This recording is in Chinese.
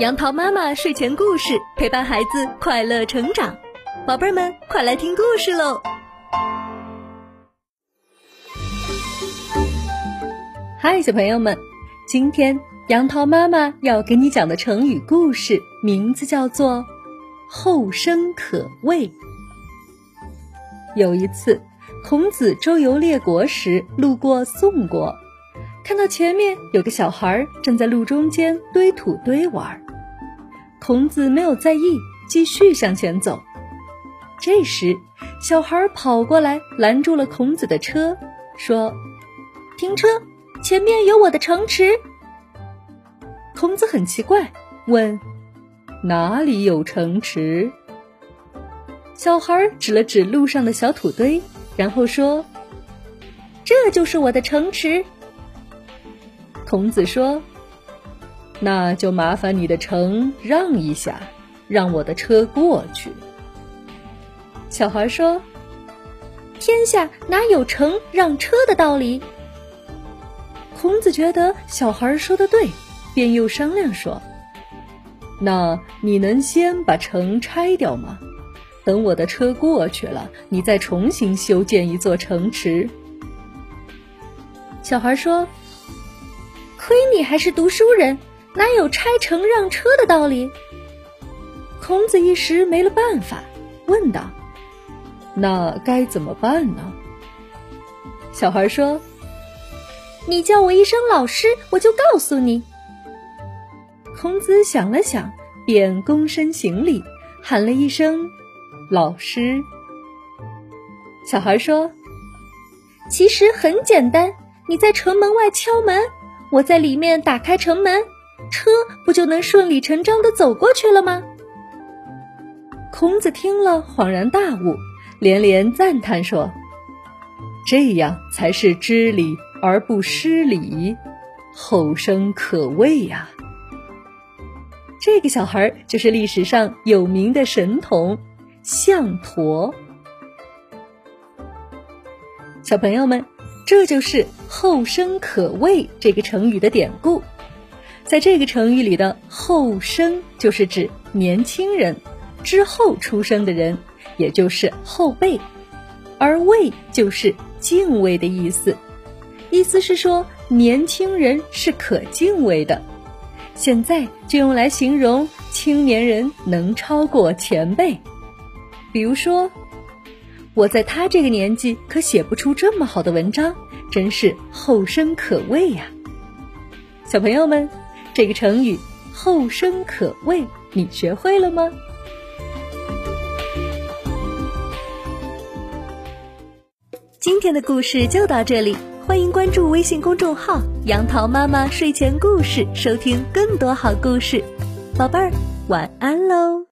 杨桃妈妈睡前故事陪伴孩子快乐成长，宝贝儿们快来听故事喽！嗨，小朋友们，今天杨桃妈妈要给你讲的成语故事名字叫做“后生可畏”。有一次，孔子周游列国时，路过宋国，看到前面有个小孩正在路中间堆土堆玩。孔子没有在意，继续向前走。这时，小孩跑过来拦住了孔子的车，说：“停车，前面有我的城池。”孔子很奇怪，问：“哪里有城池？”小孩指了指路上的小土堆，然后说：“这就是我的城池。”孔子说。那就麻烦你的城让一下，让我的车过去。小孩说：“天下哪有城让车的道理？”孔子觉得小孩说的对，便又商量说：“那你能先把城拆掉吗？等我的车过去了，你再重新修建一座城池。”小孩说：“亏你还是读书人。”哪有拆城让车的道理？孔子一时没了办法，问道：“那该怎么办呢？”小孩说：“你叫我一声老师，我就告诉你。”孔子想了想，便躬身行礼，喊了一声“老师”。小孩说：“其实很简单，你在城门外敲门，我在里面打开城门。”车不就能顺理成章的走过去了吗？孔子听了恍然大悟，连连赞叹说：“这样才是知礼而不失礼，后生可畏呀！”这个小孩就是历史上有名的神童项驼。小朋友们，这就是“后生可畏”这个成语的典故。在这个成语里的“后生”就是指年轻人之后出生的人，也就是后辈，而“畏”就是敬畏的意思，意思是说年轻人是可敬畏的。现在就用来形容青年人能超过前辈，比如说，我在他这个年纪可写不出这么好的文章，真是后生可畏呀，小朋友们。这个成语“后生可畏”，你学会了吗？今天的故事就到这里，欢迎关注微信公众号“杨桃妈妈睡前故事”，收听更多好故事。宝贝儿，晚安喽！